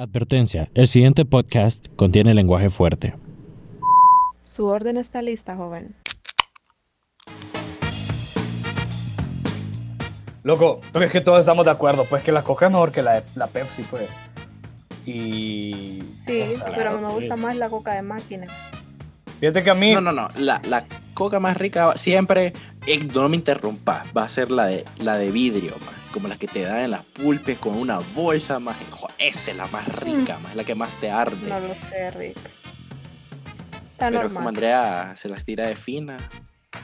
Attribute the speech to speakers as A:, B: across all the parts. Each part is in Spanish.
A: Advertencia, el siguiente podcast contiene lenguaje fuerte.
B: Su orden está lista, joven.
C: Loco, pero es que todos estamos de acuerdo, pues que la Coca es mejor que la, la Pepsi, pues. Y...
B: Sí,
C: o sea,
B: pero a mí me gusta más la coca de máquina.
C: Fíjate que a mí...
D: No, no, no. La, la coca más rica siempre, eh, no me interrumpas, va a ser la de, la de vidrio, más. Como las que te dan en las pulpes con una bolsa, más. Esa es la más rica, más. La que más te arde.
B: No lo sé, Rick. Está
D: Pero
B: normal.
D: como Andrea se las tira de fina.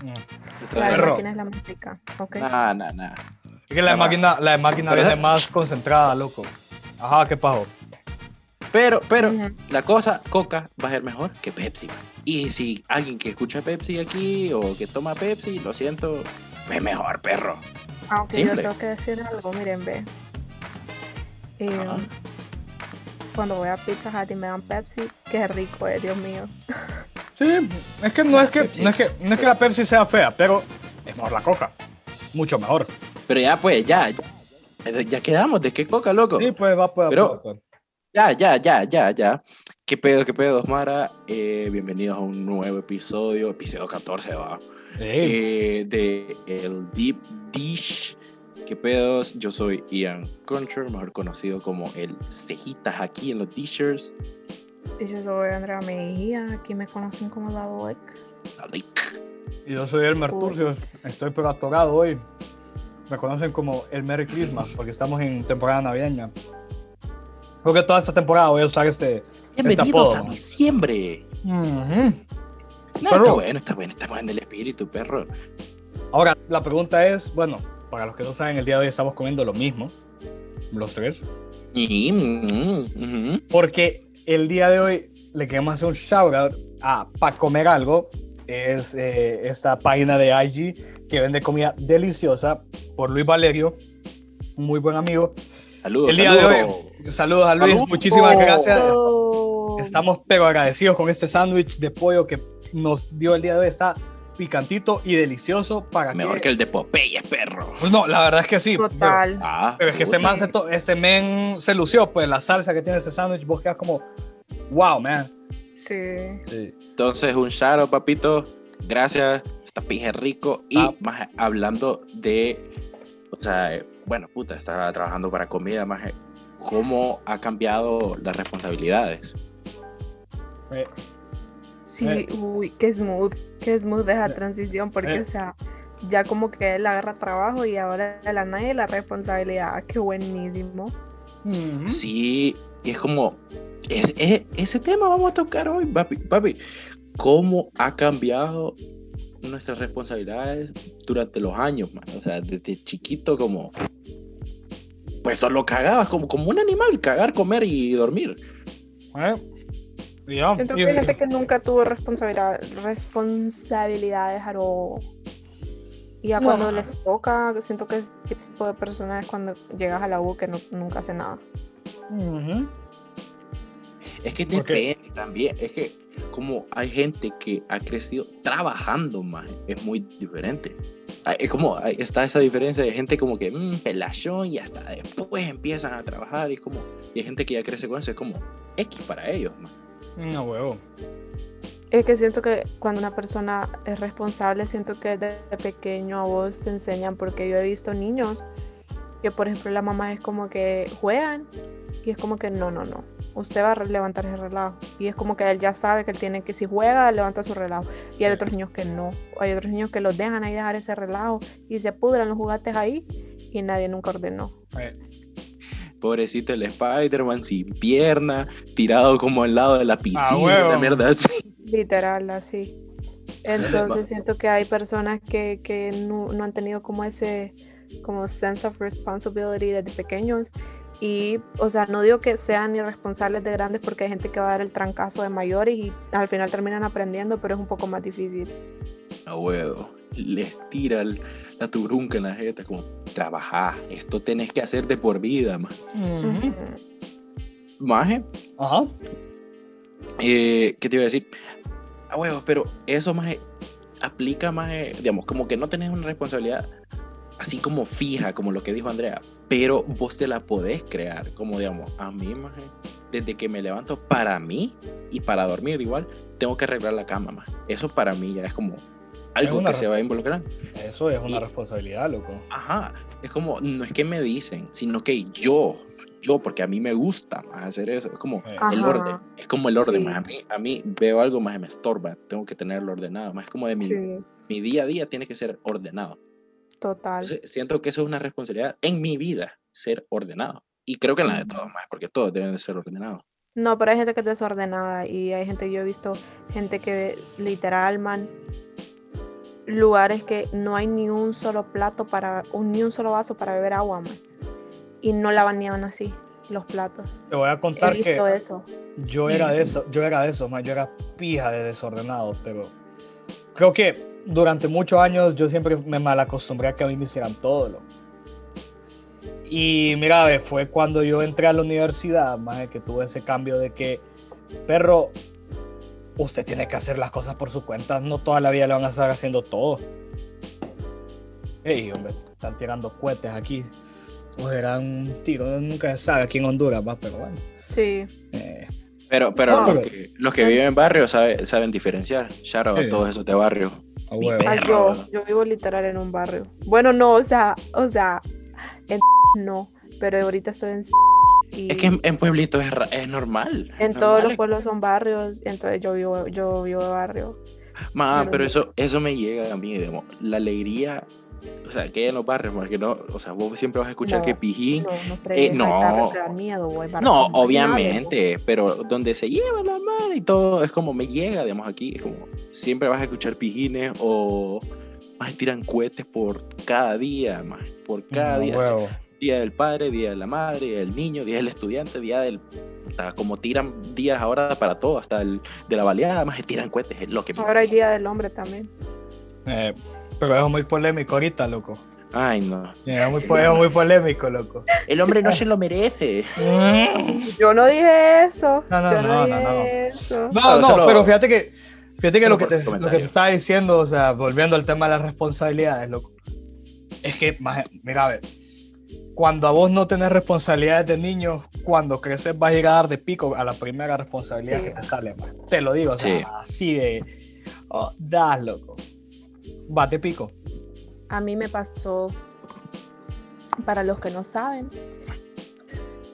C: Mm.
B: La de máquina es la más rica. Ok.
D: Nah, nah, nah.
C: Es que la de máquina, la de máquina viene
D: esa-
C: más concentrada, loco. Ajá, ¿qué pasó?
D: Pero, pero, la cosa, Coca va a ser mejor que Pepsi. man. Y si alguien que escucha Pepsi aquí o que toma Pepsi, lo siento, es mejor, perro.
B: Aunque
D: Simple.
B: yo tengo que decir algo, miren, ve. Eh, cuando voy a Pizza Hut y me dan Pepsi, qué rico es, Dios mío.
C: Sí, es que no es que, no es que, no es que la Pepsi sea fea, pero es mejor la Coca. Mucho mejor.
D: Pero ya, pues, ya, ya, quedamos. ¿De qué Coca, loco?
C: Sí, pues va, pues,
D: Pero-
C: pues, pues.
D: Ya, ya, ya, ya, ya. ¿Qué pedo, qué pedo, Osmara? Eh, bienvenidos a un nuevo episodio, episodio 14, va.
C: Sí.
D: Eh, de El Deep Dish. ¿Qué pedos? Yo soy Ian Concher, mejor conocido como el Cejitas aquí en los Dishers.
B: Y yo soy Andrea Mejía, aquí me conocen como la Doek.
C: Y yo soy Elmer
B: Uy.
C: Turcio, estoy pero atorado hoy. Me conocen como el Merry Christmas, porque estamos en temporada navideña. Creo que toda esta temporada voy a usar este...
D: Bienvenidos
C: apodo.
D: a diciembre.
C: Ujú.
D: No,
C: Pero-
D: está bueno, está bueno, estamos en el espíritu, perro.
C: Ahora, la pregunta es, bueno, para los que no saben, el día de hoy estamos comiendo lo mismo, los tres,
D: Y, mm, ujú.
C: porque el día de hoy le queremos hacer un shout out a Pa' Comer Algo, es eh, esta página de IG que vende comida deliciosa por Luis Valerio, un muy buen amigo.
D: Saludos,
C: El día de
D: saludos.
C: hoy, saludos a Luis,
D: Saludos.
C: muchísimas gracias. Estamos pero agradecidos con este sándwich de pollo que nos dio el día de hoy. Está picantito y delicioso para
D: Mejor que el de Popeye, perro.
C: Pues no, la verdad es que sí.
B: Total.
D: Ah,
C: Pero es que este man se, to- este men se lució, pues la salsa que tiene este sándwich, vos quedas como, wow, man.
B: Sí.
D: Entonces, un shout out, papito. Gracias. Esta pija es rico. Y
C: Ah.
D: más hablando de. O sea, eh, bueno, puta, estaba trabajando para comida, más. ¿Cómo ha cambiado las responsabilidades?
C: Eh,
B: Sí,
C: Eh.
B: uy, qué smooth, qué smooth esa
C: Eh.
B: transición, porque,
C: Eh.
B: o sea, ya como que él agarra trabajo y ahora de la nadie la responsabilidad, qué buenísimo.
D: Sí, y es como. es- es- ese tema vamos a tocar hoy, papi. Papi, ¿cómo ha cambiado nuestras responsabilidades durante los años, man? O sea, desde chiquito, como. Pues solo cagabas como, como un animal, cagar, comer y dormir.
C: Eh, y-
B: que hay gente que nunca tuvo responsabilidad, responsabilidades all. Y ya
C: No.
B: cuando les toca, siento que es tipo de persona es cuando llegas a la U que no- nunca hace nada.
C: Ujú.
D: Es que depende también. Es que como hay gente que ha crecido trabajando más, es muy diferente. Es como está esa diferencia de gente como que mm, pelachón y hasta después empiezan a trabajar y es como y hay gente que ya crece con eso es como X para ellos. man.
C: No, huevo.
B: Es que siento que cuando una persona es responsable, siento que desde pequeño a vos te enseñan, porque yo he visto niños que, por ejemplo, la mamá es como que juegan y es como que no, no, no, usted va a levantar ese relajo. Y es como que él ya sabe que él tiene que, si juega, levanta su relajo. Y hay otros niños que no, hay otros niños que los dejan ahí dejar ese relajo y se pudran los juguetes ahí y nadie nunca ordenó.
C: Eh,
D: Pobrecito el Spider-Man sin pierna, tirado como al lado de la piscina,
C: huevo.
D: la mierda así.
B: Literal, así. Entonces siento que hay personas que, que no, no han tenido como ese como sense of responsibility desde pequeños y, o sea, no digo que sean irresponsables de grandes porque hay gente que va a dar el trancazo de mayores y al final terminan aprendiendo, pero es un poco más difícil.
D: A huevo. Les tira el- la turunca en la jeta, como trabajar. Esto tenés que hacer de por vida, man.
C: ujú.
D: Maje,
C: Ajá.
D: Eh, ¿Qué te iba a decir? A huevos, pero eso más aplica más, eh, digamos, como que no tenés una responsabilidad así como fija, como lo que dijo Andrea, pero vos te la podés crear, como digamos, a mí más desde que me levanto para mí y para dormir igual, tengo que arreglar la cama, más. Eso para mí ya es como algo que se va a involucrar.
C: Eso es una
D: Y-
C: responsabilidad, loco.
D: Ajá, es como, no es que me dicen, sino que yo, yo, porque a mí me gusta más hacer eso, es como
C: Eh,
D: el
B: Ajá.
D: orden, es como el orden,
B: Sí.
D: más a mí, a mí veo algo más me estorba, tengo que tenerlo ordenado, más es como de mi,
B: Sí,
D: mi día a día tiene que ser ordenado.
B: total.
D: Entonces, siento que eso es una responsabilidad en mi vida, ser ordenado. Y creo que en la de
B: Ujú.
D: todos más, porque todos deben de ser ordenados.
B: No, pero hay gente que es desordenada y hay gente, yo he visto gente que literal, man, lugares que no hay ni un solo plato para, o ni un solo vaso para beber agua, man. Y no lavan ni aún así los platos.
C: Te voy a
B: He
C: contar que
B: visto eso.
C: yo era de eso, yo era de eso, más yo era pija de desordenado, pero creo que durante muchos años yo siempre me malacostumbré a que a mí me hicieran todo. loco. Y mira, fue cuando yo entré a la universidad, más que tuve ese cambio de que, perro, usted tiene que hacer las cosas por su cuenta, no toda la vida le van a estar haciendo todo. Ey, hombre, están tirando cohetes aquí. O serán un tiro, nunca se sabe aquí en Honduras, va, pero bueno.
B: Sí.
C: eh,
D: Pero, pero
B: No.
D: los, que, los que viven en barrio sabe- saben diferenciar. Shout out
C: Sí.
D: a todos esos de barrio. perro.
B: Ah, yo, yo vivo literal en un barrio. Bueno, no, o sea, o sea, en no, pero ahorita estoy en y
D: Es que en, en pueblitos es, es normal.
B: en todos los
D: normal.
B: pueblos son barrios, entonces yo vivo, yo vivo de barrio.
D: Ma,
B: Pero
D: pero eso, eso me llega a mí, digamos, la alegría, o sea, que hay en los barrios, porque no, o sea, vos siempre vas a escuchar
B: No,
D: que pijín,
B: No, no hay
D: no.
B: miedo, barrios
D: no, obviamente, pero donde se lleva la mano y todo, es como me llega, digamos, aquí, es como, siempre vas a escuchar pijines o más tiran cohetes por cada día, más, por cada
C: A
D: día,
C: huevo.
D: Día del padre, día de la madre, día del niño, día del estudiante, día del, hasta como tiran días ahora para todo, hasta el de la baleada, más tiran cohetes, es lo que
B: Ahora hay. Día del Hombre también.
C: Eh, pero es muy polémico ahorita, loco.
D: Ay, no.
C: Es muy, es muy polémico, loco.
D: El hombre no se lo merece.
B: Yo no dije eso.
C: No, no,
B: yo no,
C: no, no, no.
B: eso.
C: No, no,
D: solo-
C: pero fíjate que, fíjate que lo que, te, lo que te estaba diciendo, o sea, volviendo al tema de las responsabilidades, loco. Es que, mira, a ver, cuando a vos no tenés responsabilidades de niño, cuando creces vas a ir a dar de pico a la primera responsabilidad
B: Sí.
C: que te sale, maje. Te lo digo, o sea,
D: Sí.
C: así de, oh, das, loco. Vas de pico.
B: A mí me pasó, para los que no saben,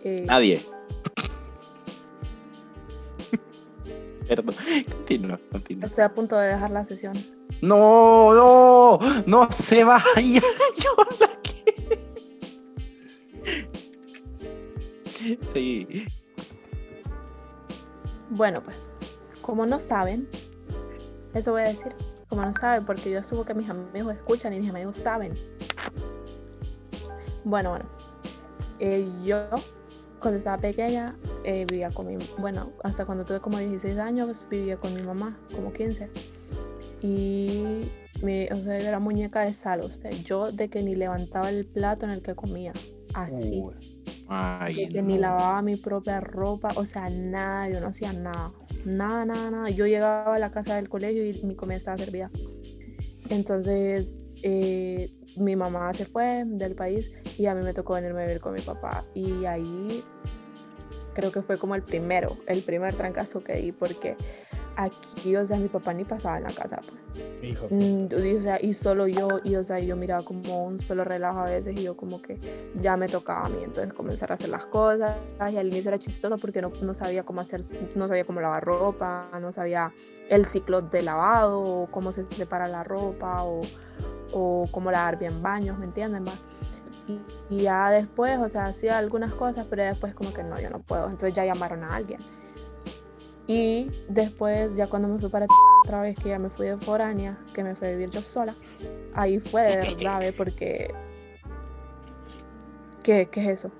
B: eh,
D: Nadie. Perdón. Continúa, continúa.
B: estoy a punto de dejar la sesión.
D: No, no, no se vaya. Yo la Sí.
B: Bueno, pues, como no saben, eso voy a decir, como no saben, porque yo asumo que mis amigos escuchan y mis amigos saben. Bueno, bueno, eh, yo cuando estaba pequeña eh, vivía con mi, bueno, hasta cuando tuve como 16 años vivía con mi mamá, como 15. Y mi, o sea, yo era muñeca de sal, usted. Yo de que ni levantaba el plato en el que comía, así.
C: Uy.
D: Ay,
B: ni lavaba mi propia ropa, o sea, nada, yo no hacía nada, nada, nada, nada. Yo llegaba a la casa del colegio y mi comida estaba servida. Entonces, eh, mi mamá se fue del país y a mí me tocó venirme a vivir con mi papá. Y ahí creo que fue como el primero, el primer trancazo que di, porque aquí, o sea, mi papá ni pasaba en la casa. pues.
C: Hijo.
B: Mm, y, o sea, y solo yo, y o sea, yo miraba como un solo relajo a veces y yo como que ya me tocaba a mí, entonces comenzar a hacer las cosas y al inicio era chistoso porque no, no sabía cómo hacer, no sabía cómo lavar ropa, no sabía el ciclo de lavado, o cómo se separa la ropa o, o cómo lavar bien baños, ¿me entienden? va? Y, y ya después, o sea, hacía algunas cosas, pero después como que no, yo no puedo, entonces ya llamaron a alguien. Y después, ya cuando me fui para otra vez, que ya me fui de foránea, que me fui a vivir yo sola, ahí fue de verdad, ¿ve? porque... ¿Qué, ¿Qué es eso?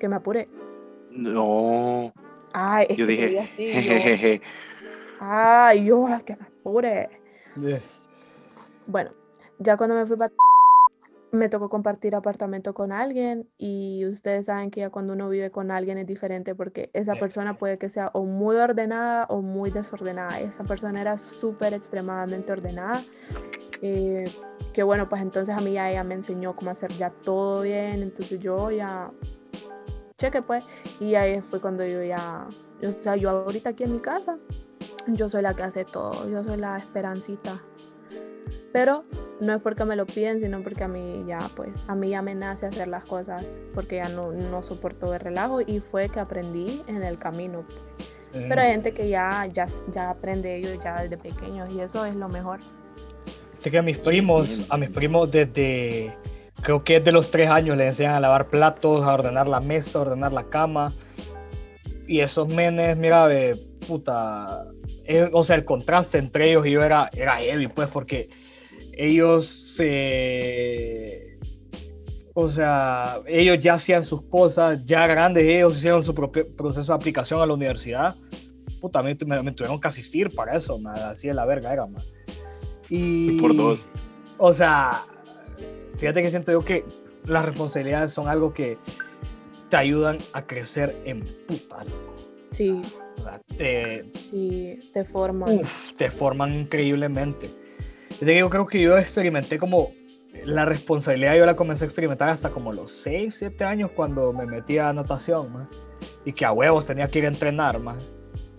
B: Que me apuré.
D: No.
B: Ay, es
D: Yo
B: que
D: dije,
B: así, yo, ay, yo, que me apure. Bueno, ya cuando me fui para me tocó compartir apartamento con alguien y ustedes saben que ya cuando uno vive con alguien es diferente porque esa persona puede que sea o muy ordenada o muy desordenada. Esa persona era súper extremadamente ordenada. eh, que bueno, pues entonces a mí ya ella me enseñó cómo hacer ya todo bien, entonces yo ya cheque, pues. Y ahí fue cuando yo ya, o sea, yo ahorita aquí en mi casa, yo soy la que hace todo, yo soy la esperancita. Pero no es porque me lo piden, sino porque a mí ya, pues, a mí ya me nace hacer las cosas, porque ya no, no soporto el relajo y fue que aprendí en el camino. Pero hay gente que ya, ya, ya aprende ellos ya desde pequeños y eso es lo mejor.
C: Sé que a mis primos, a mis primos desde, creo que desde los tres años les enseñan a lavar platos, a ordenar la mesa, a ordenar la cama. Y esos menes, mira, de puta, eh, o sea, el contraste entre ellos y yo era, era heavy, pues, porque ellos se... o sea, ellos ya hacían sus cosas, ya grandes, ellos hicieron su propio proceso de aplicación a la universidad. Puta, me, me, tuvieron que asistir para eso, man. así de la verga era, man. Y,
D: por dos.
C: O sea, fíjate que siento yo que las responsabilidades son algo que te ayudan a crecer en puta.
B: Sí.
C: O sea, te,
B: sí, te forman.
C: te forman increíblemente. Yo creo que yo experimenté como la responsabilidad, yo la comencé a experimentar hasta como los 6, 7 años cuando me metí a natación, man. y que a huevos tenía que ir a entrenar, man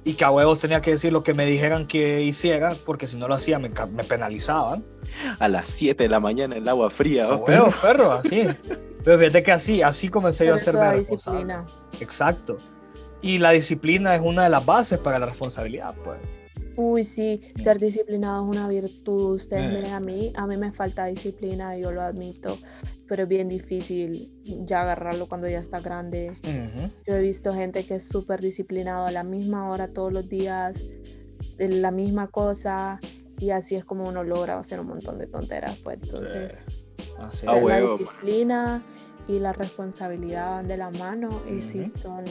C: y que a huevos tenía que decir lo que me dijeran que hiciera, porque si no lo hacía me, me penalizaban.
D: A las 7 de la mañana el agua fría,
C: ¿no? Huevos, perro, así. Pero fíjate que así, así comencé yo a hacer
B: la disciplina.
C: Exacto. Y la disciplina es una de las bases para la responsabilidad, pues.
B: Uy, sí, ser disciplinado es una virtud. Ustedes eh. miren a mí, a mí me falta disciplina, yo lo admito pero es bien difícil ya agarrarlo cuando ya está grande. Yo he visto gente que es súper disciplinado a la misma hora todos los días, la misma cosa, y así es como uno logra hacer un montón de tonteras. Pues entonces, la disciplina y la responsabilidad van de la mano, y sí son,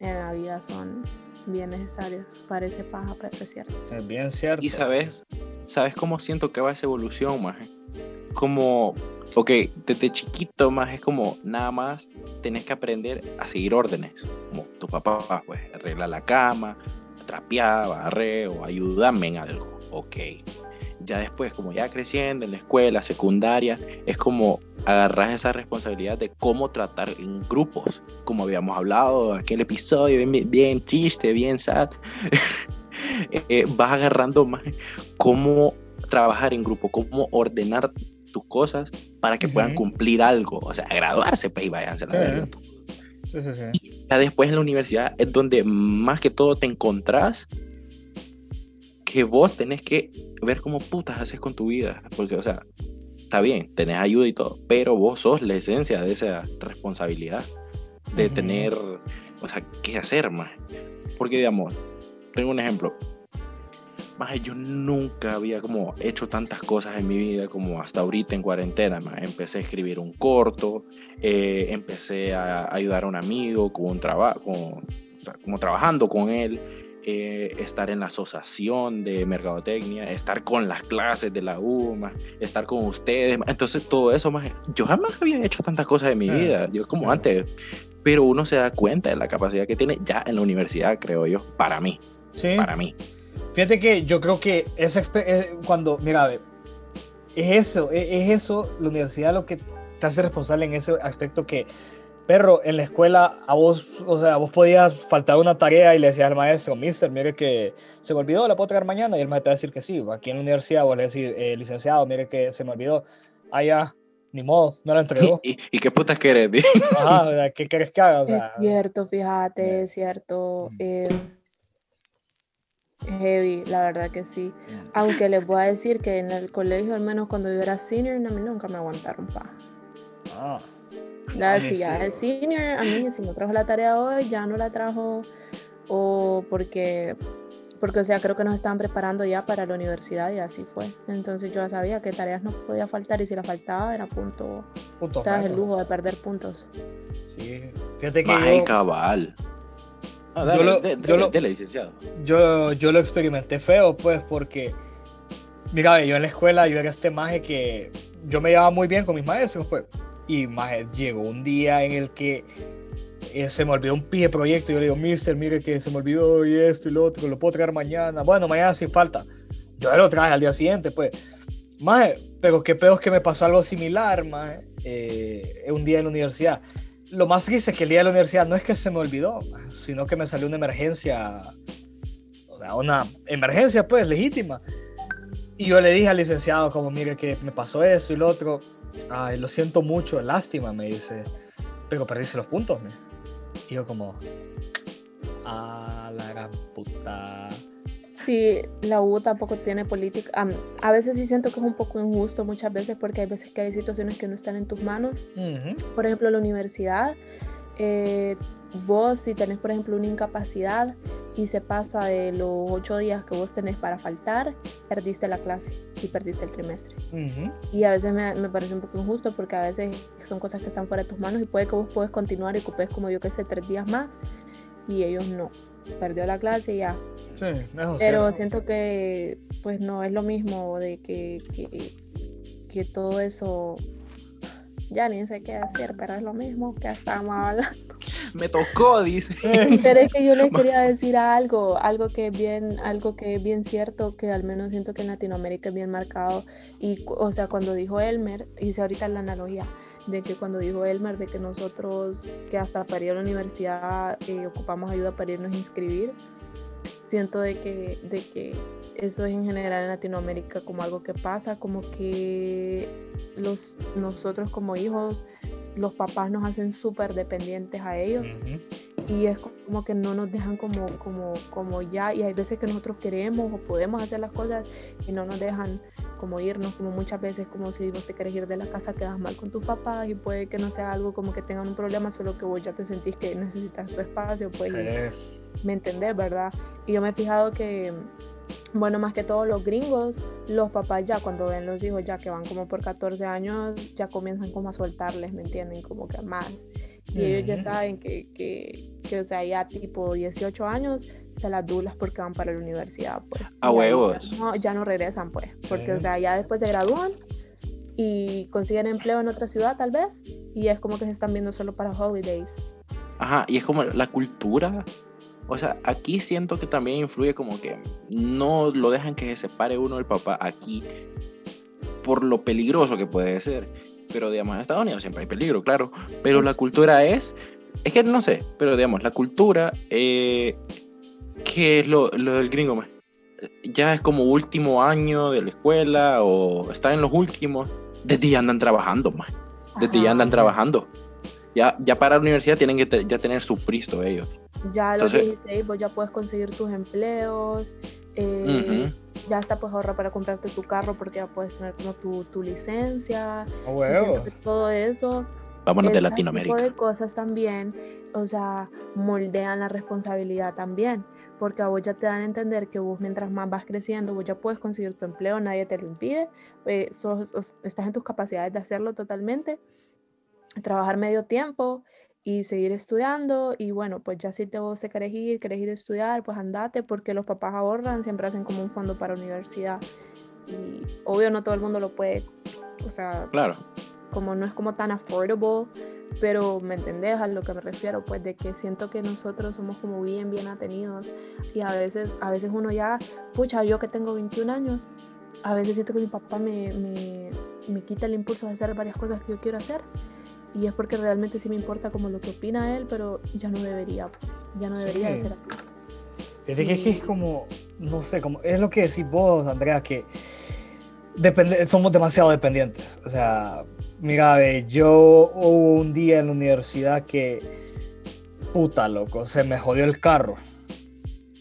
B: en la vida son bien necesarios. Parece paja, pero es cierto.
C: Es bien cierto.
D: Y sabes, ¿sabes cómo siento que va esa evolución, Maje? Como ok, desde chiquito más es como nada más tenés que aprender a seguir órdenes, como tu papá, pues arregla la cama, trapear, barre o ayúdame en algo, ok. Ya después, como ya creciendo en la escuela, secundaria, es como agarrar esa responsabilidad de cómo tratar en grupos, como habíamos hablado en aquel episodio, bien, bien triste, bien sad. Eh, vas agarrando más cómo trabajar en grupo, cómo ordenar tus cosas para que puedan cumplir algo, o sea, graduarse, pues, y váyanse a la
C: sí. Sí, sí,
D: ya después en la universidad es donde más que todo te encontrás que vos tenés que ver cómo putas haces con tu vida, porque, o sea, está bien, tenés ayuda y todo, pero vos sos la esencia de esa responsabilidad, de tener, o sea, qué hacer más. Porque, digamos, tengo un ejemplo, yo nunca había como hecho tantas cosas en mi vida como hasta ahorita en cuarentena. Empecé a escribir un corto, eh, empecé a ayudar a un amigo con un trabajo, como trabajando con él, eh, estar en la asociación de mercadotecnia, estar con las clases de la UMA, estar con ustedes. Entonces todo eso, más yo jamás había hecho tantas cosas en mi vida. Yo como antes, pero uno se da cuenta de la capacidad que tiene ya en la universidad, creo yo, para mí.
C: Sí.
D: Para mí.
C: Fíjate que yo creo que es eh, cuando, mira, es eso, es, eso, la universidad lo que te hace responsable en ese aspecto que, perro, en la escuela a vos, o sea, vos podías faltar una tarea y le decías al maestro, mister, mire que se me olvidó, la puedo traer mañana, y el maestro te va a decir que sí, aquí en la universidad vos le decís, eh, licenciado, mire que se me olvidó, ah, ya, ni modo, no la entregó.
D: ¿Y, y qué putas querés?
C: Ajá, ¿qué querés que haga?
B: es cierto, fíjate, es cierto. Eh, Heavy, la verdad que sí. Aunque les voy a decir que en el colegio, al menos cuando yo era senior, a mí nunca me aguantaron pa.
C: Ah.
B: La, si ya es senior, a mí si no trajo la tarea hoy, ya no la trajo. O porque, porque, o sea, creo que nos estaban preparando ya para la universidad y así fue. Entonces yo ya sabía que tareas no podía faltar y si la faltaba era punto. punto el lujo de perder puntos.
C: Sí, fíjate que.
D: Yo, cabal yo, lo,
C: yo, yo, lo experimenté feo, pues, porque, mira, yo en la escuela, yo era este maje que yo me llevaba muy bien con mis maestros, pues, y maje, llegó un día en el que eh, se me olvidó un pie proyecto, y yo le digo, mister, mire que se me olvidó y esto y lo otro, lo puedo traer mañana, bueno, mañana sin falta, yo lo traje al día siguiente, pues, maje, pero qué peor es que me pasó algo similar, maje, eh, un día en la universidad, lo más triste es que el día de la universidad no es que se me olvidó, sino que me salió una emergencia, o sea, una emergencia pues legítima. Y yo le dije al licenciado como, mire que me pasó eso y lo otro, ay, lo siento mucho, lástima, me dice, pero perdiste los puntos, me. Y yo como, a la gran puta.
B: Sí, la U tampoco tiene política. a veces sí siento que es un poco injusto muchas veces porque hay veces que hay situaciones que no están en tus manos.
C: Ujú.
B: Por ejemplo, la universidad, eh, vos si tenés, por ejemplo, una incapacidad y se pasa de los ocho días que vos tenés para faltar, perdiste la clase y perdiste el trimestre. Y a veces me, me parece un poco injusto porque a veces son cosas que están fuera de tus manos y puede que vos puedes continuar y ocupes como yo que sé tres días más y ellos no. Perdió la clase y ya.
C: Sí, eso
B: Pero siento que pues no es lo mismo de que, que, que todo eso ya ni sé qué hacer, pero es lo mismo que estábamos hablando.
D: Me tocó, dice.
C: Eh,
B: Pero es que yo les quería decir algo, algo que es bien, algo que es bien cierto, que al menos siento que en Latinoamérica es bien marcado. Y, o sea, cuando dijo Elmer, hice ahorita la analogía, de que cuando dijo Elmer de que nosotros, que hasta para ir a la universidad eh, ocupamos ayuda para irnos a inscribir, siento de que, de que eso es en general en Latinoamérica como algo que pasa, como que los, nosotros como hijos, los papás nos hacen súper dependientes a ellos y es como que no nos dejan como, como, como ya, y hay veces que nosotros queremos o podemos hacer las cosas y no nos dejan como irnos, como muchas veces como si vos te querés ir de la casa quedas mal con tus papás y puede que no sea algo como que tengan un problema, solo que vos ya te sentís que necesitas tu espacio, pues, ¿me entendés, verdad? Y yo me he fijado que, bueno, más que todos los gringos, los papás ya cuando ven los hijos ya que van como por 14 años, ya comienzan como a soltarles, ¿me entienden? Como que más. Y ellos ya
C: Ujú.
B: saben que, que, que, o sea, ya tipo 18 años se las dulas porque van para la universidad, pues.
D: A huevos.
B: Ya no, ya no regresan, pues. Porque, o sea, ya después se gradúan y consiguen empleo en otra ciudad, tal vez. Y es como que se están viendo solo para holidays.
D: Ajá, y es como la cultura. O sea, aquí siento que también influye como que no lo dejan que se separe uno del papá aquí por lo peligroso que puede ser. Pero digamos, en Estados Unidos siempre hay peligro, claro. Pero la cultura es, es que no sé, pero digamos, la cultura, eh, que es lo, lo del gringo, ma? ya es como último año de la escuela o están en los últimos, desde ya andan trabajando, más. Desde ya
B: Ajá.
D: andan trabajando. Ya, ya para la universidad tienen que te- ya tener su pristo ellos.
B: Ya a los
D: Entonces-
B: 16 vos ya puedes conseguir tus empleos, eh, ya hasta puedes ahorrar para comprarte tu carro porque ya puedes tener como tu, tu licencia.
C: a
B: Y siento
C: huevo.
B: que todo eso,
D: Vámonos de
B: este
D: Latinoamérica.
B: tipo de cosas también, o sea, moldean la responsabilidad también. Porque a vos ya te dan a entender que vos mientras más vas creciendo, vos ya puedes conseguir tu empleo, nadie te lo impide, eh, sos- os- estás en tus capacidades de hacerlo totalmente, trabajar medio tiempo y seguir estudiando y bueno, pues ya si te vos te querés ir, querés ir a estudiar, pues andate porque los papás ahorran, siempre hacen como un fondo para universidad y obvio no todo el mundo lo puede, o sea,
D: Claro.
B: como no es como tan affordable, pero me entendés a lo que me refiero, pues de que siento que nosotros somos como bien, bien atenidos y a veces, a veces uno ya, pucha, yo que tengo 21 años, a veces siento que mi papá me, me, me quita el impulso de hacer varias cosas que yo quiero hacer y es porque realmente sí me importa como lo que opina él, pero ya no debería, ya no debería de
C: Sí.
B: ser así.
C: Fíjate que es que es como, no sé, como, es lo que decís vos, Andrea, que depende, somos demasiado dependientes. O sea, mira, ve, yo hubo un día en la universidad que, puta, loco, se me jodió el carro.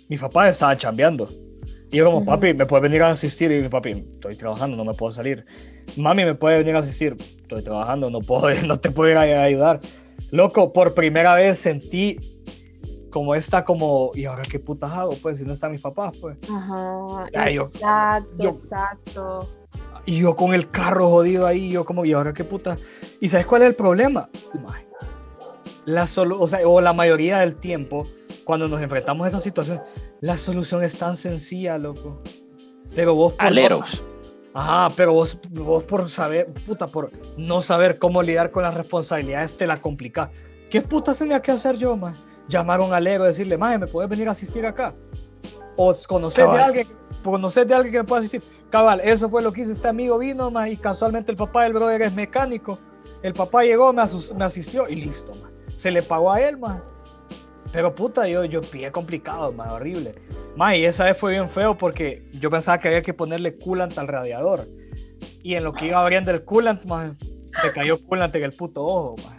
C: Mi papá estaba chambeando. Y yo como,
B: Ujú.
C: papi, ¿me puedes venir a asistir? Y mi papi, estoy trabajando, no me puedo salir. Mami, ¿me puede venir a asistir? Estoy trabajando, no, puedo, no te puedo ir a ayudar. Loco, por primera vez sentí como esta como, ¿y ahora qué putas hago? Pues si no están mis papás, pues.
B: Ajá,
C: Ay, yo-
B: exacto,
C: yo-
B: exacto.
C: Y yo con el carro jodido ahí, yo como, ¿y ahora qué puta? ¿Y sabes cuál es el problema? La solu o, sea, o la mayoría del tiempo, cuando nos enfrentamos a esa situación, la solución es tan sencilla, loco. Pero vos por
D: Aleros.
C: Ajá, pero vos, vos por saber, puta, por no saber cómo lidiar con las responsabilidades, te la complicás. ¿Qué puta tenía que hacer yo, man? Llamar a un alero y decirle, mae, ¿me puedes venir a asistir acá? O conocer de alguien, conocer de alguien que me pueda asistir. Cabal, eso fue lo que hizo este amigo, vino, man, y casualmente el papá del brother es mecánico. El papá llegó, me, me asistió y listo, man. se le pagó a él, más. Pero puta, yo, yo pillé complicado, más horrible. Más, y esa vez fue bien feo porque yo pensaba que había que ponerle coolant al radiador. Y en lo que iba abriendo el coolant, más, se cayó coolant en el puto ojo, más.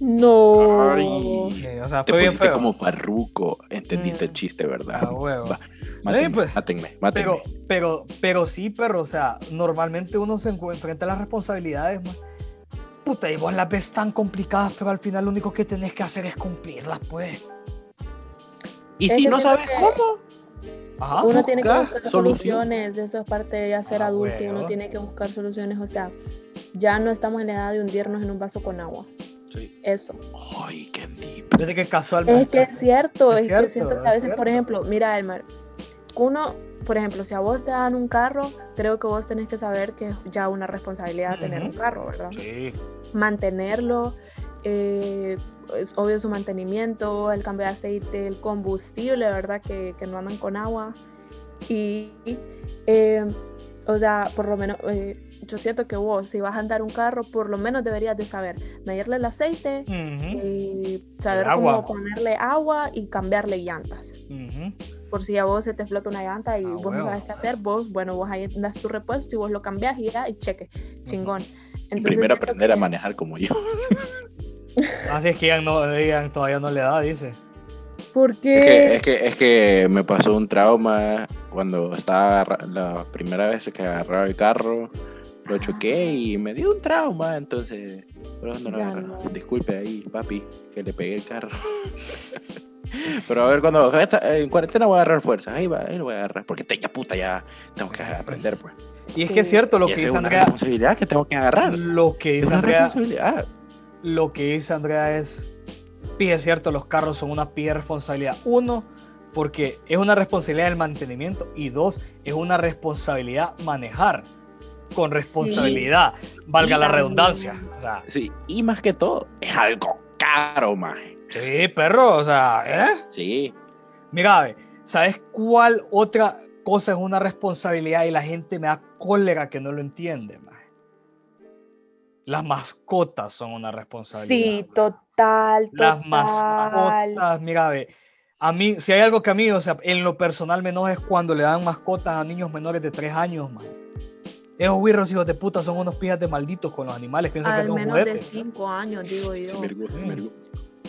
B: No.
D: Ay.
C: O sea,
D: Te
C: fue bien
D: pusiste
C: feo.
D: como farruco. Entendiste el
C: Mm.
D: chiste, ¿verdad?
C: Ah, huevo.
D: Va, mátenme,
C: pues,
D: mátenme, mátenme.
C: Pero, pero, pero sí, perro, o sea, normalmente uno se enfrenta a las responsabilidades, man. Puta, y vos las ves tan complicadas, pero al final lo único que tenés que hacer es cumplirlas, pues.
D: y si no sabes cómo,
C: Ajá.
B: Uno tiene que
D: busca
B: buscar
D: solución.
B: soluciones, eso es parte de ya ser
C: Ah,
B: adulto,
C: huevo.
B: uno tiene que buscar soluciones, o sea, ya no estamos en la edad de hundirnos en un vaso con agua,
D: Sí.
B: eso.
D: Ay, qué deep.
C: Desde que casualmente.
B: Es que es cierto,
C: Es
B: es,
C: cierto,
B: que siento que
C: es
B: a veces, por ejemplo, mira, Elmar, uno, por ejemplo, si a vos te dan un carro, creo que vos tenés que saber que es ya una responsabilidad tener un carro, ¿verdad?
C: Sí.
B: Mantenerlo, eh, es obvio su mantenimiento, el cambio de aceite, el combustible, ¿verdad? Que, que no andan con agua. Y, eh, o sea, por lo menos, eh, yo siento que vos, si vas a andar un carro, por lo menos deberías de saber medirle el aceite,
C: Ujú,
B: y saber cómo ponerle agua y cambiarle llantas.
C: ujú.
B: Por si a vos se te explota una llanta y
C: Ah,
B: vos no
C: huevo.
B: sabes qué hacer, vos, bueno, vos ahí das tu repuesto y vos lo cambias y ya, y cheque, chingón. Entonces,
D: Primero aprender a manejar como yo.
C: Así es que Ian, no, Ian todavía no le da, dice.
B: ¿Por
D: Es que,
B: qué?
D: es, que, es que me pasó un trauma cuando estaba la primera vez que agarraba el carro, lo choqué y me dio un trauma, entonces, por eso no agarro.
B: no.
D: Disculpe ahí, papi, que le pegué el carro. Pero a ver, cuando en cuarentena voy a agarrar fuerzas, ahí va, ahí lo voy a agarrar, porque te, ya puta, ya tengo que aprender, pues.
C: Y es
B: Sí.
C: que es cierto lo
D: y
C: que
D: esa es
C: dice
D: una
C: Andrea.
D: responsabilidad que tengo que agarrar.
C: Lo que
D: Es
C: dice
D: una
C: Andrea.
D: responsabilidad.
C: Lo que dice Andrea es. Pide es cierto, los carros son una pie de responsabilidad. Uno, porque es una responsabilidad el mantenimiento. Y dos, es una responsabilidad manejar con responsabilidad. Valga la redundancia. O sea,
D: Sí, y más que todo, es algo caro, maje.
C: sí, perro. O sea, ¿eh?
D: Sí,
C: Mira, ve, ¿sabes cuál otra cosa es una responsabilidad y la gente me da cólera que no lo entiende? maje? Las mascotas son una responsabilidad.
B: Sí,
C: maje.
B: total,
C: Las
B: total.
C: mascotas, mira, ve. A mí, si hay algo que a mí, o sea, en lo personal me enoja es cuando le dan mascotas a niños menores de 3 años, man. Esos güirros hijos de puta son unos pijas de malditos con los animales, piensan que
B: Al
C: son
B: menos de
C: juguetes.
B: 5 años, digo yo.
D: gusta.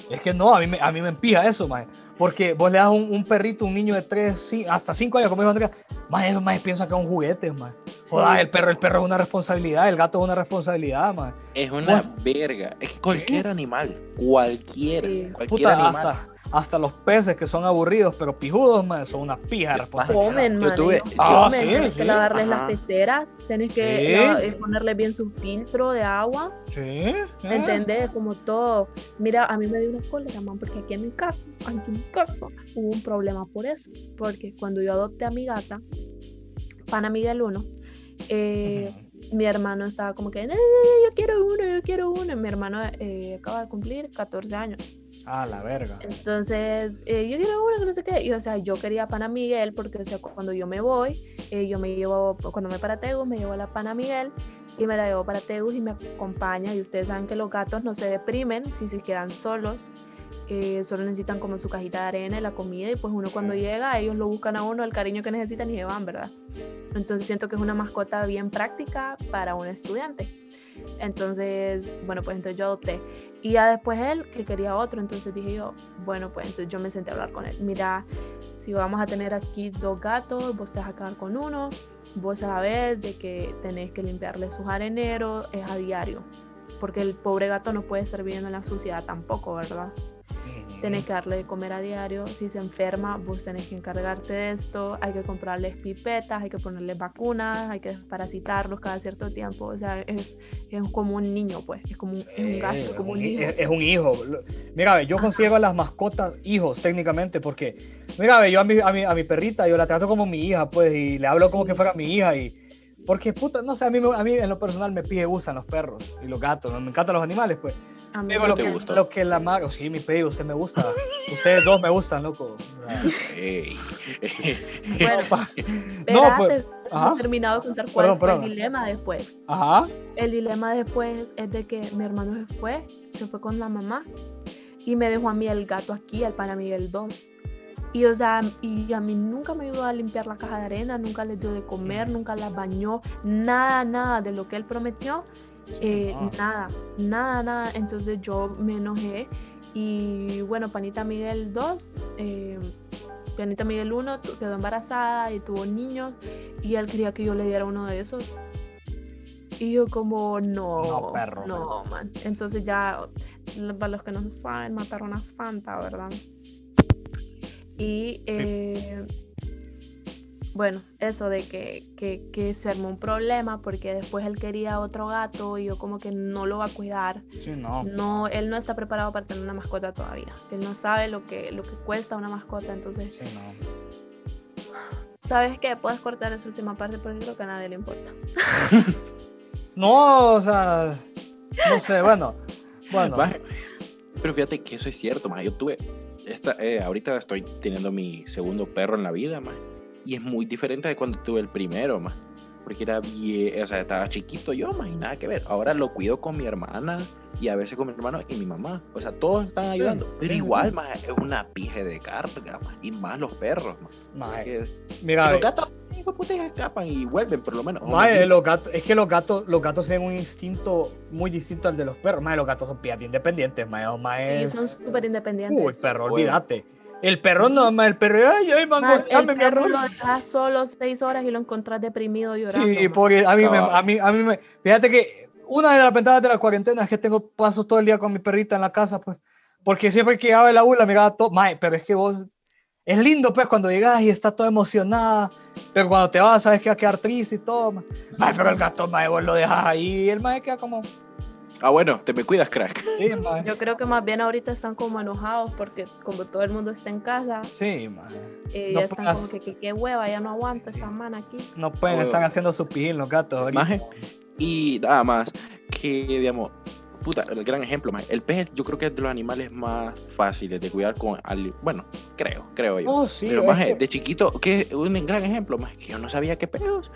C: Es que no, a mí me, a mí me empija eso, man. Porque vos le das un, un perrito, un niño de 3, hasta 5 años, como dijo Andrea, más esos más piensan que son juguetes, man. Joder, el perro, el perro es una responsabilidad, el gato es una responsabilidad, man.
D: Es una
C: Vos-
D: verga. Es que cualquier animal, cualquier,
B: Sí.
D: cualquier
C: Puta,
D: animal.
C: hasta, hasta los peces que son aburridos pero pijudos, man, son una pija.
B: Comen,
D: Yo
B: man.
D: tuve-
C: Ah,
B: comen,
C: sí, sí.
B: que lavarles
D: Ajá.
B: las peceras, tenés que
C: Sí.
B: eh, ponerle bien su filtro de agua,
C: Sí, ¿eh?
B: ¿entendés? Como todo. Mira, a mí me dio una cólera, man, porque aquí en mi casa, aquí en mi casa, hubo un problema por eso. Porque cuando yo adopté a mi gata, Pana Miguel 1, eh, mi hermano estaba como que, "Eh, yo quiero uno, yo quiero uno. Y mi hermano eh, acaba de cumplir 14 años.
C: Ah, la verga.
B: Entonces, eh, yo quiero uno que no sé qué. Y, o sea, yo quería Pana Miguel porque, o sea, cu- cuando yo me voy, eh, yo me llevo, cuando me para Tegus, me llevo a la Pana Miguel y me la llevo para Tegus y me acompaña. Y ustedes saben que los gatos no se deprimen si se quedan solos. eh, solo necesitan como su cajita de arena y la comida. Y pues uno cuando llega, ellos lo buscan a uno, el cariño que necesitan y se van, ¿verdad? Entonces siento que es una mascota bien práctica para un estudiante. Entonces, bueno, pues entonces yo adopté. Y ya después él, que quería otro, entonces dije yo, bueno, pues entonces yo me senté a hablar con él. Mira, si vamos a tener aquí dos gatos, vos te vas a quedar con uno, vos sabés de que tenés que limpiarle sus areneros, es a diario. Porque el pobre gato no puede estar viviendo en la suciedad tampoco, ¿verdad? Tenés que darle de comer a diario. Si se enferma, vos tenés que encargarte de esto. Hay que comprarles pipetas, hay que ponerles vacunas, hay que desparasitarlos cada cierto tiempo. O sea, es, es como un niño, pues. Es como un, es un gasto,
C: Eh,
B: como un
C: un hi-
B: hijo.
C: Es, es un hijo. Mira, yo considero a las mascotas hijos técnicamente porque, mira, yo a mi, a, mi, a mi perrita yo la trato como mi hija, pues, y le hablo como
B: Sí.
C: que fuera mi hija y... Porque, puta, no sé, a mí, a mí en lo personal me pije gustan los perros y los gatos, me encantan los animales, pues.
B: A mí me
C: lo
D: te
C: que,
D: gusta?
C: lo que la madre, sí, mi pedido, usted me gusta. Ustedes dos me gustan, loco. O sea,
D: Ey.
B: Bueno,
C: pa-
B: no,
C: pues,
B: no
C: ajá.
B: he terminado de contar cuál
C: Perdón,
B: fue
C: perdón.
B: el dilema después.
C: Ajá.
B: El dilema después es de que mi hermano se fue, se fue con la mamá. y me dejó a mí el gato aquí, el pana Miguel 2. Y o sea, y a mí nunca me ayudó a limpiar la caja de arena, nunca les dio de comer, nunca las bañó, nada, nada de lo que él prometió, eh, nada, nada, nada. Entonces yo me enojé y bueno, Panita Miguel 2, eh, Panita Miguel 1 tu- quedó embarazada y tuvo niños y él quería que yo le diera uno de esos. Y yo como, no,
C: No, perro,
B: no, man. Entonces ya, para los que no saben, mataron a Fanta, ¿verdad? Y eh, bueno, eso de que, que, que se armó un problema porque después él quería otro gato y yo como que no lo va a cuidar.
C: Sí, no.
B: No, él no está preparado para tener una mascota todavía. Él no sabe lo que, lo que cuesta una mascota. Entonces,
C: Sí, no.
B: ¿sabes qué? Puedes cortar esa última parte porque creo que a nadie le importa.
C: No, o sea, no sé, bueno. Bueno,
D: Pero fíjate que eso es cierto, maje. Yo tuve. Esta, eh, ahorita estoy teniendo mi segundo perro en la vida, maje, Y es muy diferente de cuando tuve el primero, maje, Porque era bien. O sea, estaba chiquito yo, maje, y nada que ver. Ahora lo cuido con mi hermana y a veces con mi hermano y mi mamá. O sea, todos están ayudando. pero
C: sí,
D: igual,
C: sí.
D: maje, es una pije de carga, Y más los perros,
C: mae,
D: Que-
C: mira,
D: los gatos, hijo de puta, escapan y vuelven, por lo menos.
C: mae, los gatos, es que los gatos, los gatos tienen un instinto muy distinto al de los perros. Mae, los gatos son piedras independientes, o mae
B: Sí, son súper independientes.
C: Uy, perro,
D: Bueno.
C: El perro no, el perro, ay, ay, mango,
B: Man, el
C: dame mi
B: perro
C: amor.
B: lo dejas solo seis horas y lo encontrás deprimido llorando.
C: Sí,
B: man.
C: porque a mí, me,
D: Cabal.
C: a, mí, a mí me. Fíjate que una de las ventajas de la cuarentena es que tengo pasos todo el día con mi perrita en la casa, pues. Porque siempre que llegaba de la U la miraba todo. Mae, pero es que vos. Es lindo, pues, cuando llegas y está toda emocionada. Pero cuando te vas, sabes que va a quedar triste y todo. Mae, pero el gato, mae, vos lo dejas ahí y el mae queda como.
D: Ah, bueno, te me cuidas, crack.
C: Sí, mae.
B: Yo creo que más bien ahorita están como enojados porque como todo el mundo está en casa,
C: Sí, mae.
B: eh,
C: No
B: ya están
C: puedas-
B: como que, que, qué hueva, ya no aguanta esta man aquí.
C: No pueden estar
D: huevo.
C: haciendo su pijín los gatos. ahorita.
D: Maje, Y nada más que, digamos, puta, el gran ejemplo, maje, el pez yo creo que es de los animales más fáciles de cuidar con, al- bueno, creo, creo yo.
C: Oh, sí,
D: Pero más
C: que-
D: de chiquito, que es un gran ejemplo, más que yo no sabía qué pedos.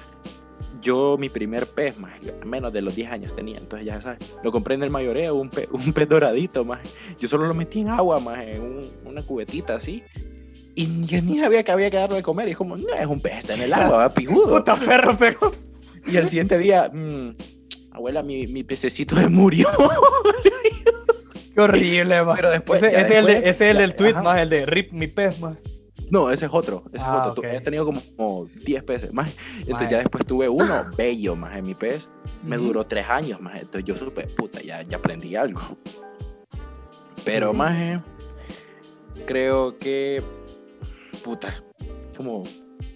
D: Yo, mi primer pez, más menos de los 10 años tenía, entonces ya sabes, lo compré en el mayoreo, un pez, un pez doradito, más. Yo solo lo metí en agua, más, en un- una cubetita así. Y yo ni sabía que había que darle de comer. Y es como, no, es un pez, está en el agua, va, pijudo.
C: Puta perro, pero.
D: Y el siguiente día, mm, abuela, mi, mi pececito se murió.
C: Qué horrible, mae.
D: Pero después,
C: ese, es el, de- ese es el del tweet, más el de Rip mi pez, más.
D: No, ese es otro. Ese
C: Ah,
D: es otro. Tu-
C: ok.
D: He tenido como, como 10 peces más. Entonces ya después tuve uno bello más en mi pez. Me duró 3 años más. Entonces yo supe, puta, ya, ya aprendí algo. Pero
C: Sí.
D: más eh, creo que, puta, como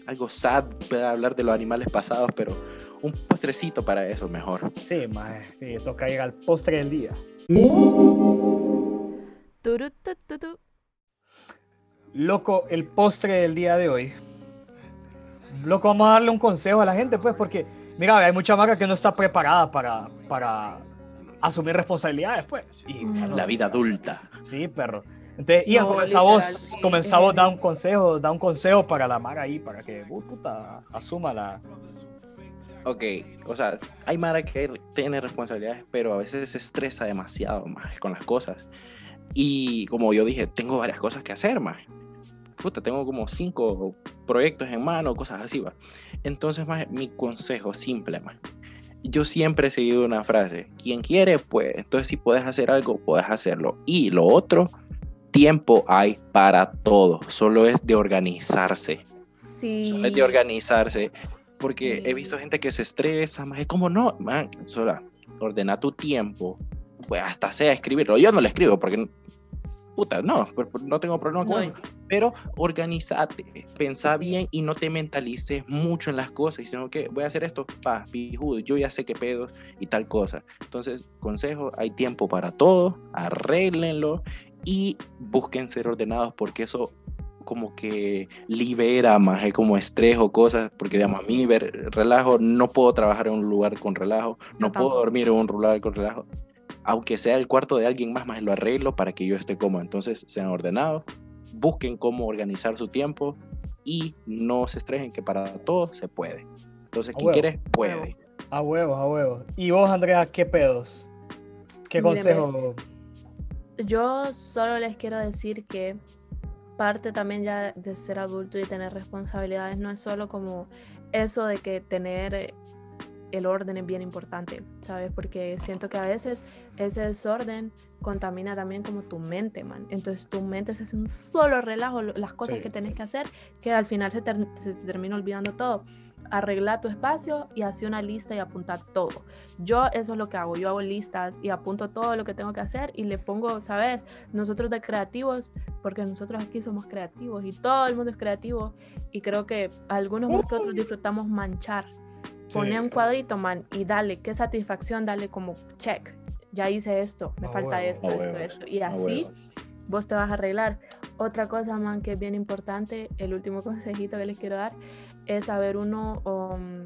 D: algo sad para hablar de los animales pasados, pero un postrecito para eso mejor.
C: Sí, mae. Sí, toca llegar al postre del día.
B: Turu, tu, tu, tu.
C: Loco, el postre del día de hoy. Loco, vamos a darle un consejo a la gente, pues, porque, mira, hay mucha marca que no está preparada para, para asumir responsabilidades, pues. Y, bueno,
D: La vida adulta.
C: Sí, perro. Entonces, Ian,
B: No,
C: comenzamos,
B: literalmente.
C: comenzamos a dar un consejo, da un consejo para la Mara ahí, para que, uh, puta, asuma la...
D: Ok, o sea, hay Mara que tiene responsabilidades, pero a veces se estresa demasiado más con las cosas. Y como yo dije, tengo varias cosas que hacer más. Puta, tengo como cinco proyectos en mano, cosas así, va. Entonces, más, mi consejo simple, más. Yo siempre he seguido una frase: quien quiere, pues. Entonces, si puedes hacer algo, puedes hacerlo. Y lo otro, tiempo hay para todo. Solo es de organizarse.
B: Sí.
D: Solo es de organizarse. Porque he visto gente que se estresa, más es como, no, man, sola, ordena tu tiempo, pues hasta sea escribirlo. Yo no lo escribo porque, puta, no, no tengo problema con
B: No,
D: eso. Pero organizate, pensá bien y no te mentalices mucho en las cosas, sino que voy a hacer esto, pa, pijudo, yo ya sé qué pedos y tal cosa. Entonces, consejo, hay tiempo para todo, arréglenlo y busquen ser ordenados porque eso como que libera más eh, como estrés o cosas, porque digamos, a mí ver relajo, no puedo trabajar en un lugar con relajo, no
B: Yo
D: puedo dormir en un lugar con relajo, aunque sea el cuarto de alguien más, más lo arreglo para que yo esté cómodo, entonces sean ordenados, busquen cómo organizar su tiempo y no se estresen que para todo se puede. Entonces,
C: A
D: quien
C: huevo.
D: quiere, puede.
C: A huevos, a huevos. ¿Y vos, Andrea, qué pedos? ¿Qué consejo?
B: yo solo les quiero decir que parte también ya de ser adulto y tener responsabilidades no es solo como eso de que tener el orden es bien importante, ¿sabes? Porque siento que a veces ese desorden contamina también como tu mente, man. Entonces tu mente se hace un solo relajo, las cosas
C: Sí.
B: que tenés que hacer, que al final se, ter- se termina olvidando todo. Arregla tu espacio y hace una lista y apunta todo. Yo eso es lo que hago, yo hago listas y apunto todo lo que tengo que hacer y le pongo, ¿sabes? Nosotros de creativos, porque nosotros aquí somos creativos y todo el mundo es creativo y creo que algunos más que otros disfrutamos manchar. Pone
C: Sí.
B: un cuadrito, man, y dale, qué satisfacción, dale como check. Ya hice esto, me falta esto, esto, esto. Y así
D: huevo.
B: vos te vas a arreglar. Otra cosa, man, que es bien importante, el último consejito que les quiero dar, es saber uno um,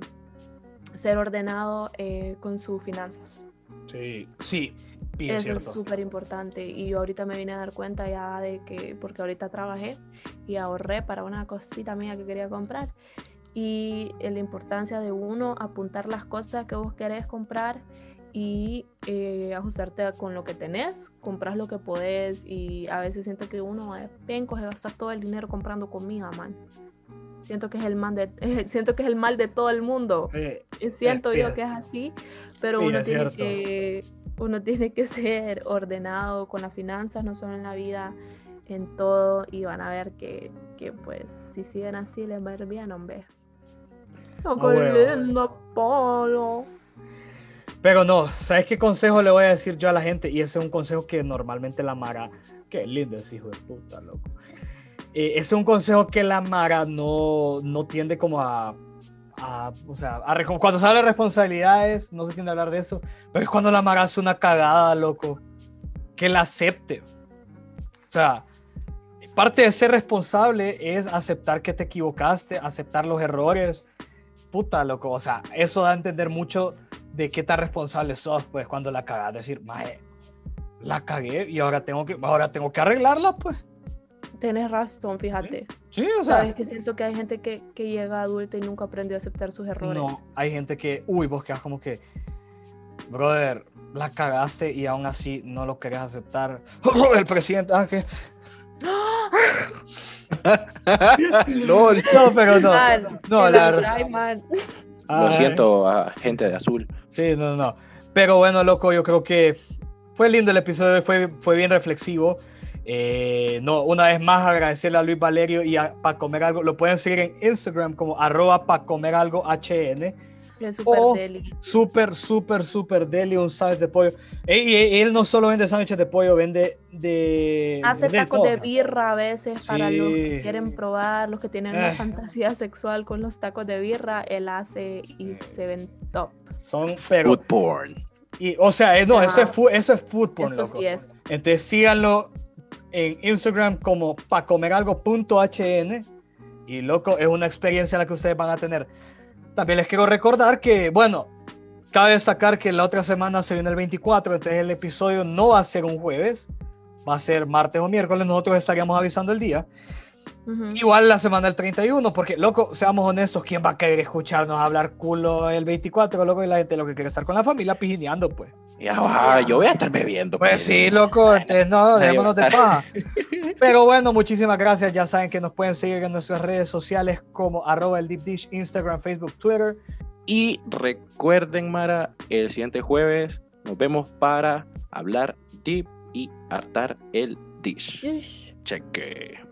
B: ser ordenado eh, con sus finanzas.
C: Sí, sí, es
B: Eso es súper importante. Y yo ahorita me vine a dar cuenta ya de que, porque ahorita trabajé y ahorré para una cosita mía que quería comprar. Y eh, la importancia de uno apuntar las cosas que vos querés comprar y eh, ajustarte con lo que tenés, compras lo que podés y a veces siento que uno es penco, se gasta todo el dinero comprando comida, man. Siento que es el mal de, siento que es el mal de todo el mundo.
C: Eh,
B: Y Siento
C: sí,
B: yo que es así, pero
C: sí,
B: uno tiene
C: cierto.
B: que uno tiene que ser ordenado con las finanzas, no solo en la vida, en todo, y van a ver que, que pues si siguen así les va a ir bien, hombre. Oh,
C: Ah,
B: qué
C: huevo.
B: lindo polo.
C: Pero no, ¿sabes qué consejo le voy a decir yo a la gente? Y ese es un consejo que normalmente la Mara, qué lindo es hijo de puta, loco. Eh, ese es un consejo que la Mara no, no tiende como a, a, o sea, a cuando habla de responsabilidades, no se tiende a hablar de eso, pero es cuando la Mara hace una cagada, loco, que la acepte. O sea, parte de ser responsable es aceptar que te equivocaste, aceptar los errores. Puta, loco, o sea, eso da a entender mucho de qué tan responsable sos, pues, cuando la cagas. Decir, mae, la cagué y ahora tengo que, ahora tengo que arreglarla, pues.
B: Tienes razón, fíjate.
C: Sí, o sea,
B: Sabes que siento que hay gente que, que llega adulta y nunca aprendió a aceptar sus errores.
C: no, hay gente que, uy, vos quedas como que, brother, la cagaste y aún así no lo querés aceptar. El presidente, ah, que...
D: LOL.
C: No, pero no.
B: Man,
C: no, la verdad-.
D: Lo
C: Ay.
D: siento, a gente de azul.
C: Sí, no, no. Pero bueno, loco, yo creo que fue lindo el episodio, fue, fue bien reflexivo. Eh, no, una vez más agradecerle a Luis Valerio y a Pa Comer Algo. Lo pueden seguir en Instagram como arroba Pa Comer Algo HN.
B: Es súper
C: Oh,
B: deli.
C: Súper, súper, súper deli, un sándwich de pollo. E- Y, y él no solo vende sándwiches de pollo, vende de...
B: Hace
C: vende
B: tacos de birra a veces para los que
C: Sí.
B: quieren probar, los que tienen una
C: Eh.
B: fantasía sexual con los tacos de birra, él hace y se ven top.
C: Son, pero...
D: Food porn.
C: Y, o sea, eh, no, eso es, fu- eso es food porn,
B: Eso
C: loco.
B: sí es.
C: Entonces síganlo en Instagram como pacomeralgo.hn y loco, es una experiencia la que ustedes van a tener. También les quiero recordar que, bueno, cabe destacar que la otra semana se viene el 24, entonces el episodio no va a ser un jueves, va a ser martes o miércoles, nosotros estaríamos avisando el día. Igual la semana del 31, porque, loco, seamos honestos, ¿quién va a querer escucharnos hablar culo el 24, loco? Y la gente lo que quiere estar con la familia pijineando, pues.
D: Ya, ah, yo voy a estar bebiendo.
C: Pues sí,
D: pero-
C: loco, entonces no, dejémonos de
D: va
C: paja. Pero bueno, muchísimas gracias. Ya saben que nos pueden seguir en nuestras redes sociales como arroba el Deep Dish, Instagram, Facebook, Twitter.
D: Y recuerden, Mara, el siguiente jueves nos vemos para hablar deep y hartar el dish.
B: Ish.
D: Cheque.